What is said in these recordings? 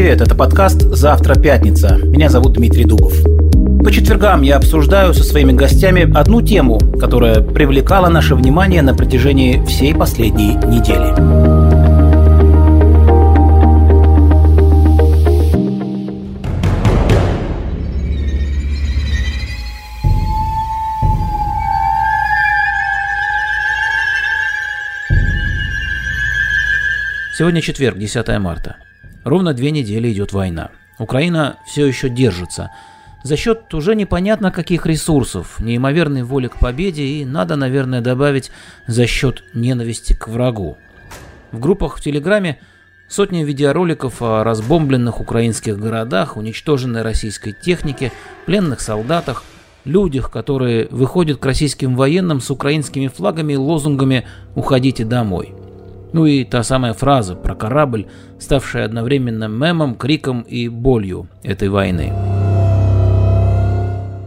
привет! Это подкаст «Завтра пятница». Меня зовут Дмитрий Дубов. По четвергам я обсуждаю со своими гостями одну тему, которая привлекала наше внимание на протяжении всей последней недели. Сегодня четверг, 10 марта. Ровно две недели идет война. Украина все еще держится. За счет уже непонятно каких ресурсов, неимоверной воли к победе и, надо, наверное, добавить, за счет ненависти к врагу. В группах в Телеграме сотни видеороликов о разбомбленных украинских городах, уничтоженной российской технике, пленных солдатах, людях, которые выходят к российским военным с украинскими флагами и лозунгами «Уходите домой». Ну и та самая фраза про корабль, ставшая одновременно мемом, криком и болью этой войны.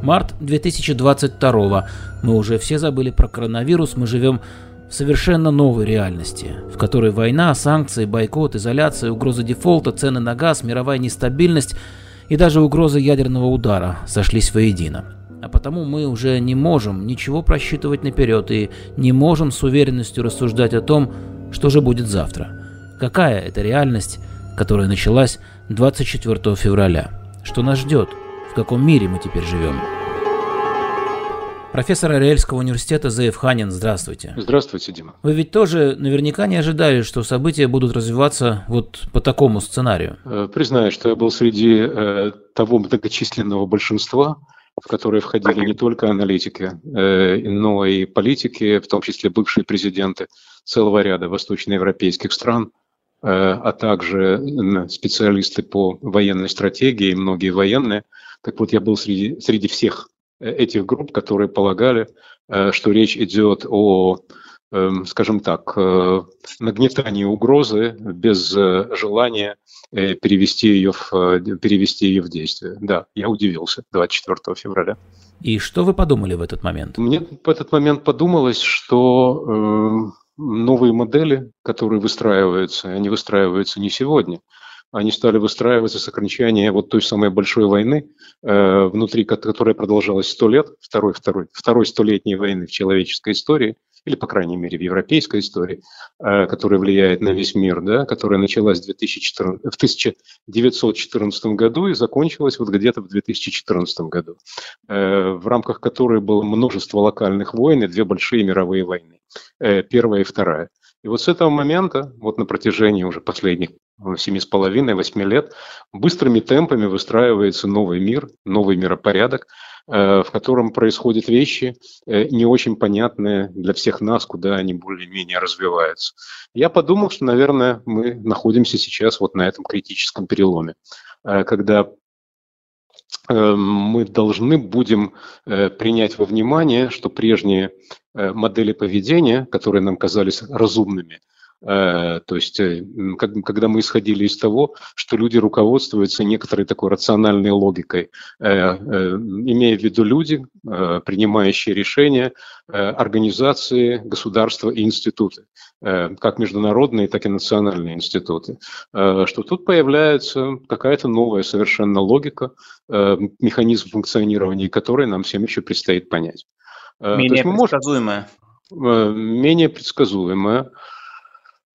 Март 2022 мы уже все забыли про коронавирус, мы живем в совершенно новой реальности, в которой война, санкции, бойкот, изоляция, угроза дефолта, цены на газ, мировая нестабильность и даже угроза ядерного удара сошлись воедино. А потому мы уже не можем ничего просчитывать наперед и не можем с уверенностью рассуждать о том, что же будет завтра? Какая это реальность, которая началась 24 февраля? Что нас ждет? В каком мире мы теперь живем? Профессор Ариэльского университета Заев Ханин, здравствуйте. Здравствуйте, Дима. Вы ведь тоже наверняка не ожидали, что события будут развиваться вот по такому сценарию. Э, признаю, что я был среди э, того многочисленного большинства, в которые входили не только аналитики, э, но и политики, в том числе бывшие президенты целого ряда восточноевропейских стран, э, а также специалисты по военной стратегии, и многие военные. Так вот, я был среди, среди всех э, этих групп, которые полагали, что речь идет о скажем так, э, нагнетание угрозы без э, желания э, перевести ее, в, перевести ее в действие. Да, я удивился 24 февраля. И что вы подумали в этот момент? Мне в этот момент подумалось, что э, новые модели, которые выстраиваются, они выстраиваются не сегодня, они стали выстраиваться с окончания вот той самой большой войны, э, внутри которой продолжалась сто лет, второй, второй, второй столетней войны в человеческой истории – или, по крайней мере, в европейской истории, э, которая влияет на весь мир, да, которая началась в, 2014, в 1914 году и закончилась вот где-то в 2014 году, э, в рамках которой было множество локальных войн и две большие мировые войны, э, первая и вторая. И вот с этого момента, вот на протяжении уже последних семи с половиной, восьми лет, быстрыми темпами выстраивается новый мир, новый миропорядок, в котором происходят вещи э, не очень понятные для всех нас, куда они более-менее развиваются. Я подумал, что, наверное, мы находимся сейчас вот на этом критическом переломе, э, когда мы должны будем принять во внимание, что прежние модели поведения, которые нам казались разумными, Э, то есть, э, когда мы исходили из того, что люди руководствуются некоторой такой рациональной логикой, э, имея в виду люди, принимающие решения, организации, государства и институты, как международные, так и национальные институты, что тут появляется какая-то новая совершенно логика, механизм функционирования которой нам всем еще предстоит понять. Менее предсказуемая. Менее предсказуемая.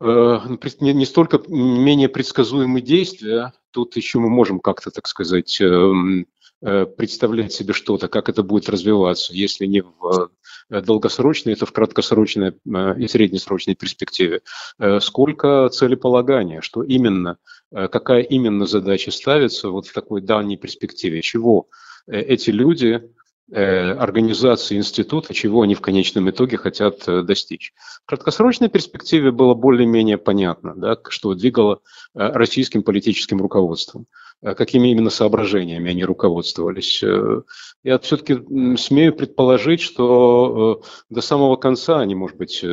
Э, ну, не, столько менее предсказуемые действия, тут еще мы можем как-то, так сказать, эм, э, представлять себе что-то, как это будет развиваться, если не в э, долгосрочной, то в краткосрочной и среднесрочной перспективе. Сколько целеполагания, что именно, какая именно задача ставится вот в такой дальней перспективе, чего эти люди организации института, чего они в конечном итоге хотят э, достичь. В краткосрочной перспективе было более-менее понятно, да, что двигало э, российским политическим руководством, какими именно соображениями они руководствовались. Я все-таки смею предположить, что до самого конца они, может быть,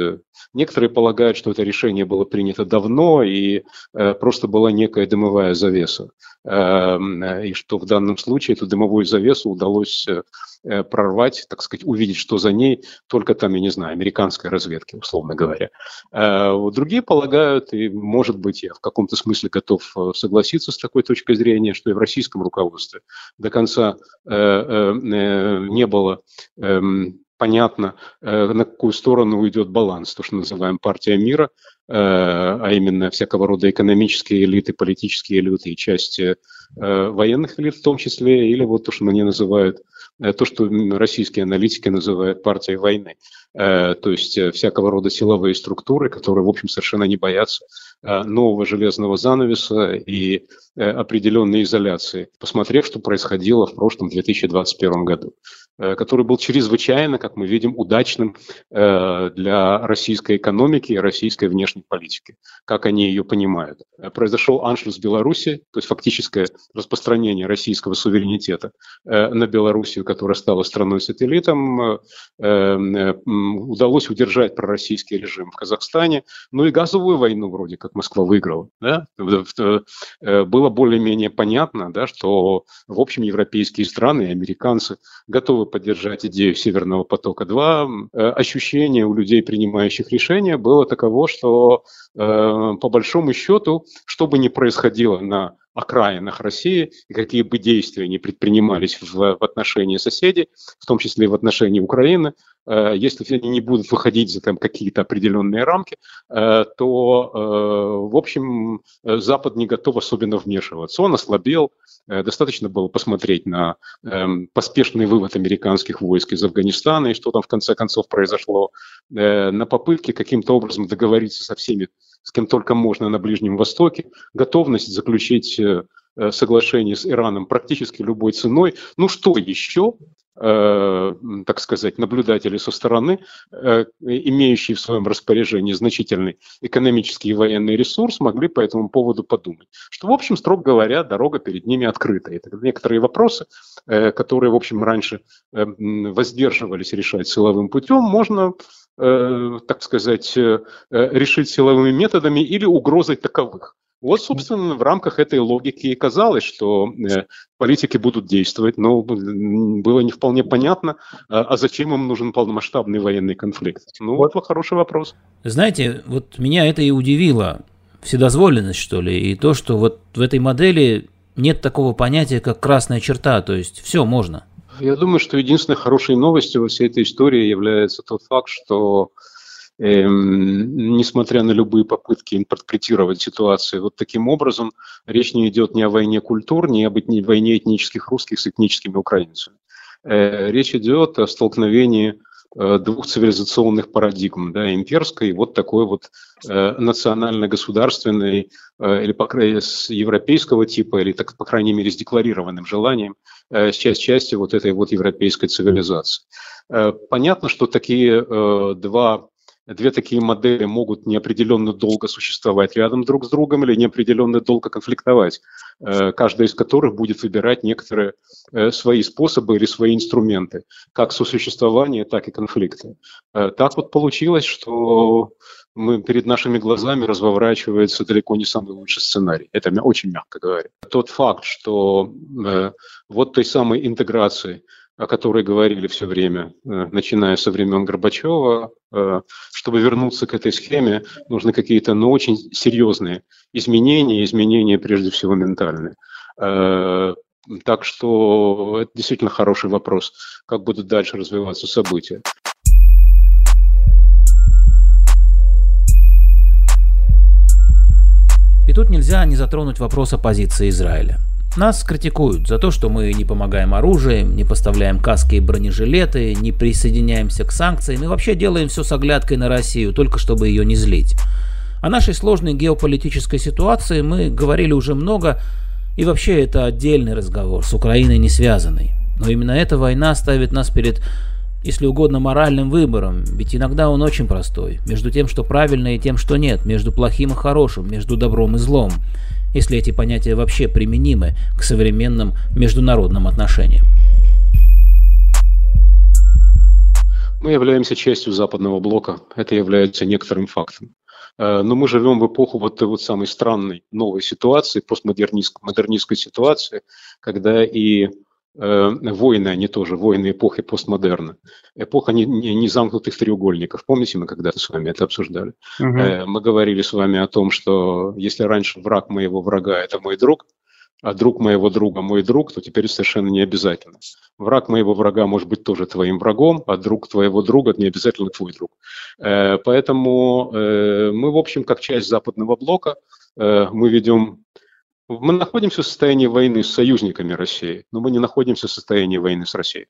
некоторые полагают, что это решение было принято давно и просто была некая дымовая завеса. Эм, и что в данном случае эту дымовую завесу удалось э, прорвать, так сказать, увидеть, что за ней, только там, я не знаю, американской разведки, условно говоря. Другие полагают, и, может быть, я в каком-то смысле готов согласиться с такой точкой зрения, что и в российском руководстве до конца не было эм, понятно, э, на какую сторону уйдет баланс, то, что называем партия мира, э, а именно всякого рода экономические элиты, политические элиты и части э, военных элит в том числе, или вот то, что они называют, то, что российские аналитики называют партией войны. То есть всякого рода силовые структуры, которые, в общем, совершенно не боятся нового железного занавеса и определенной изоляции, посмотрев, что происходило в прошлом 2021 году. Э, который был чрезвычайно, как мы видим, удачным э, для российской экономики и российской внешней политики, как они ее понимают. Э, произошел аншлюс Беларуси, то есть фактическое распространение российского суверенитета на Белоруссию, которая стала страной-сателлитом. Удалось удержать пророссийский режим в Казахстане, ну и газовую войну вроде как Москва выиграла. Да? Было более-менее понятно, да, что в общем европейские страны и американцы готовы поддержать идею Северного потока-2. Э, ощущение у людей, принимающих решения, было таково, что э, по большому счету, что бы ни происходило на окраинах России, и какие бы действия ни предпринимались в, в отношении соседей, в том числе и в отношении Украины, э, если они не будут выходить за там, какие-то определенные рамки, э, то, э, в общем, Запад не готов особенно вмешиваться. Он ослабел, достаточно было посмотреть на эм, поспешный вывод американских войск из Афганистана и что там в конце концов произошло, на попытки каким-то образом договориться со всеми с кем только можно на Ближнем Востоке, готовность заключить э, э, соглашение с Ираном практически любой ценой. Ну что еще, э, так сказать, наблюдатели со стороны, имеющие в своем распоряжении значительный экономический и военный ресурс, могли по этому поводу подумать. Что, в общем, строго говоря, дорога перед ними открыта. И некоторые вопросы, которые, в общем, раньше воздерживались решать силовым путем, можно так сказать, э, э, решить силовыми методами или угрозой таковых. Вот, собственно, в рамках этой логики и казалось, что политики будут действовать, но было не вполне понятно, а, а зачем им нужен полномасштабный военный конфликт. Ну, вот хороший вопрос. Знаете, вот меня это и удивило. Вседозволенность, что ли, и то, что вот в этой модели нет такого понятия, как красная черта, то есть все можно. Я думаю, что единственной хорошей новостью во всей этой истории является тот факт, что эм, несмотря на любые попытки интерпретировать ситуацию вот таким образом, речь не идет ни о войне культур, ни об войне этнических русских с этническими украинцами. Э, речь идет о столкновении двух цивилизационных парадигм, да, имперской, вот такой вот э, национально-государственной, э, или, по крайней мере, европейского типа, или, так, по крайней мере, с декларированным желанием, э, часть части вот этой вот европейской цивилизации. Э, понятно, что такие э, два две такие модели могут неопределенно долго существовать рядом друг с другом или неопределенно долго конфликтовать, э, каждая из которых будет выбирать некоторые э, свои способы или свои инструменты, как сосуществования, так и конфликты. Э, так вот получилось, что мы, перед нашими глазами разворачивается далеко не самый лучший сценарий. Это очень мягко говоря. Тот факт, что вот той самой интеграции о которой говорили все время, э, начиная со времен Горбачева. Э, чтобы вернуться к этой схеме, нужны какие-то, ну, очень серьезные изменения, изменения прежде всего ментальные. Э, так что это действительно хороший вопрос, как будут дальше развиваться события. И тут нельзя не затронуть вопрос оппозиции Израиля. Нас критикуют за то, что мы не помогаем оружием, не поставляем каски и бронежилеты, не присоединяемся к санкциям и вообще делаем все с оглядкой на Россию, только чтобы ее не злить. О нашей сложной геополитической ситуации мы говорили уже много, и вообще это отдельный разговор, с Украиной не связанный. Но именно эта война ставит нас перед, если угодно, моральным выбором, ведь иногда он очень простой, между тем, что правильно и тем, что нет, между плохим и хорошим, между добром и злом если эти понятия вообще применимы к современным международным отношениям. Мы являемся частью западного блока. Это является некоторым фактом. Но мы живем в эпоху вот той вот самой странной новой ситуации, постмодернистской ситуации, когда и Э, войны, они тоже войны эпохи постмодерна. Эпоха не, не, не замкнутых треугольников. Помните, мы когда-то с вами это обсуждали? Угу. Мы говорили с вами о том, что если раньше враг моего врага – это мой друг, а друг моего друга мой друг, то теперь совершенно не обязательно. Враг моего врага может быть тоже твоим врагом, а друг твоего друга не обязательно твой друг. Поэтому мы, в общем, как часть западного блока, мы ведем мы находимся в состоянии войны с союзниками России, но мы не находимся в состоянии войны с Россией.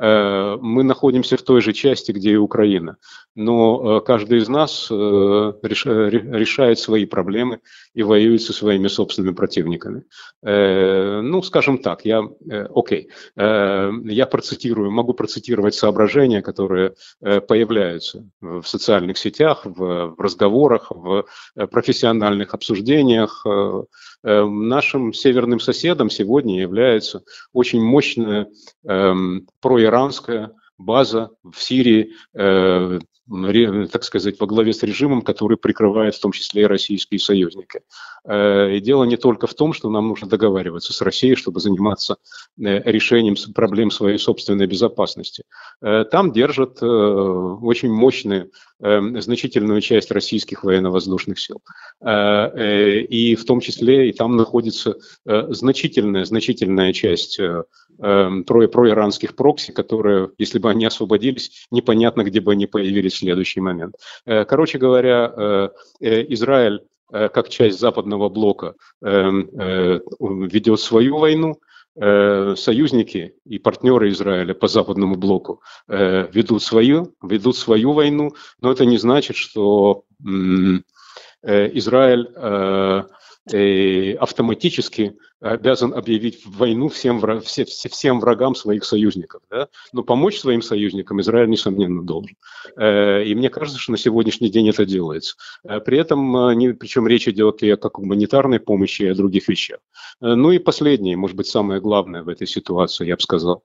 Э, мы находимся в той же части, где и Украина, но э, каждый из нас э, решает свои проблемы и воюет со своими собственными противниками. Ну, скажем так, я, окей, я процитирую, могу процитировать соображения, которые появляются в социальных сетях, в разговорах, в профессиональных обсуждениях. Нашим северным соседом сегодня является очень мощная эм, проиранская база в Сирии, э, так сказать, во главе с режимом, который прикрывает в том числе и российские союзники. Э, и дело не только в том, что нам нужно договариваться с Россией, чтобы заниматься э, решением проблем своей собственной безопасности. Э, там держат очень мощную, значительную часть российских военно-воздушных сил. И в том числе и там находится значительная, значительная часть про, проиранских прокси, которые, если бы они освободились, непонятно, где бы они появились следующий момент. Короче говоря, Израиль Э, как часть западного блока эм, э, ведет свою войну, э, союзники и партнеры Израиля по западному блоку ведут свою, ведут свою войну, но это не значит, что Израиль автоматически обязан объявить войну всем, всем врагам своих союзников. Да? Но помочь своим союзникам Израиль, несомненно, должен. Э, и мне кажется, что на сегодняшний день это делается. Э, при этом, э, причем речь идет и о как гуманитарной помощи, и о других вещах. Ну и последнее, может быть, самое главное в этой ситуации, я бы сказал.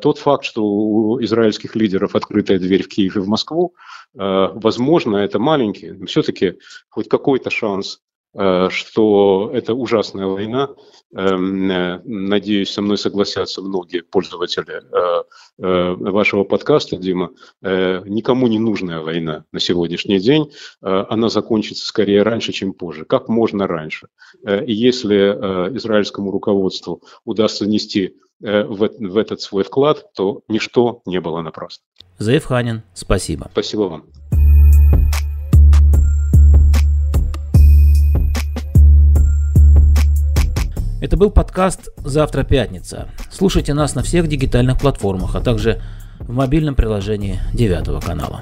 Тот факт, что у израильских лидеров открытая дверь в Киев и в Москву, возможно, это маленький, но все-таки хоть какой-то шанс Э, что это ужасная война. Эм, э, надеюсь, со мной согласятся многие пользователи э, вашего подкаста, Дима. Никому не нужная война на сегодняшний день. Она закончится скорее раньше, чем позже. Как можно раньше. И если израильскому руководству удастся нести в, в этот свой вклад, то ничто не было напрасно. Заев Ханин, спасибо. Спасибо вам. Это был подкаст «Завтра пятница». Слушайте нас на всех дигитальных платформах, а также в мобильном приложении девятого канала.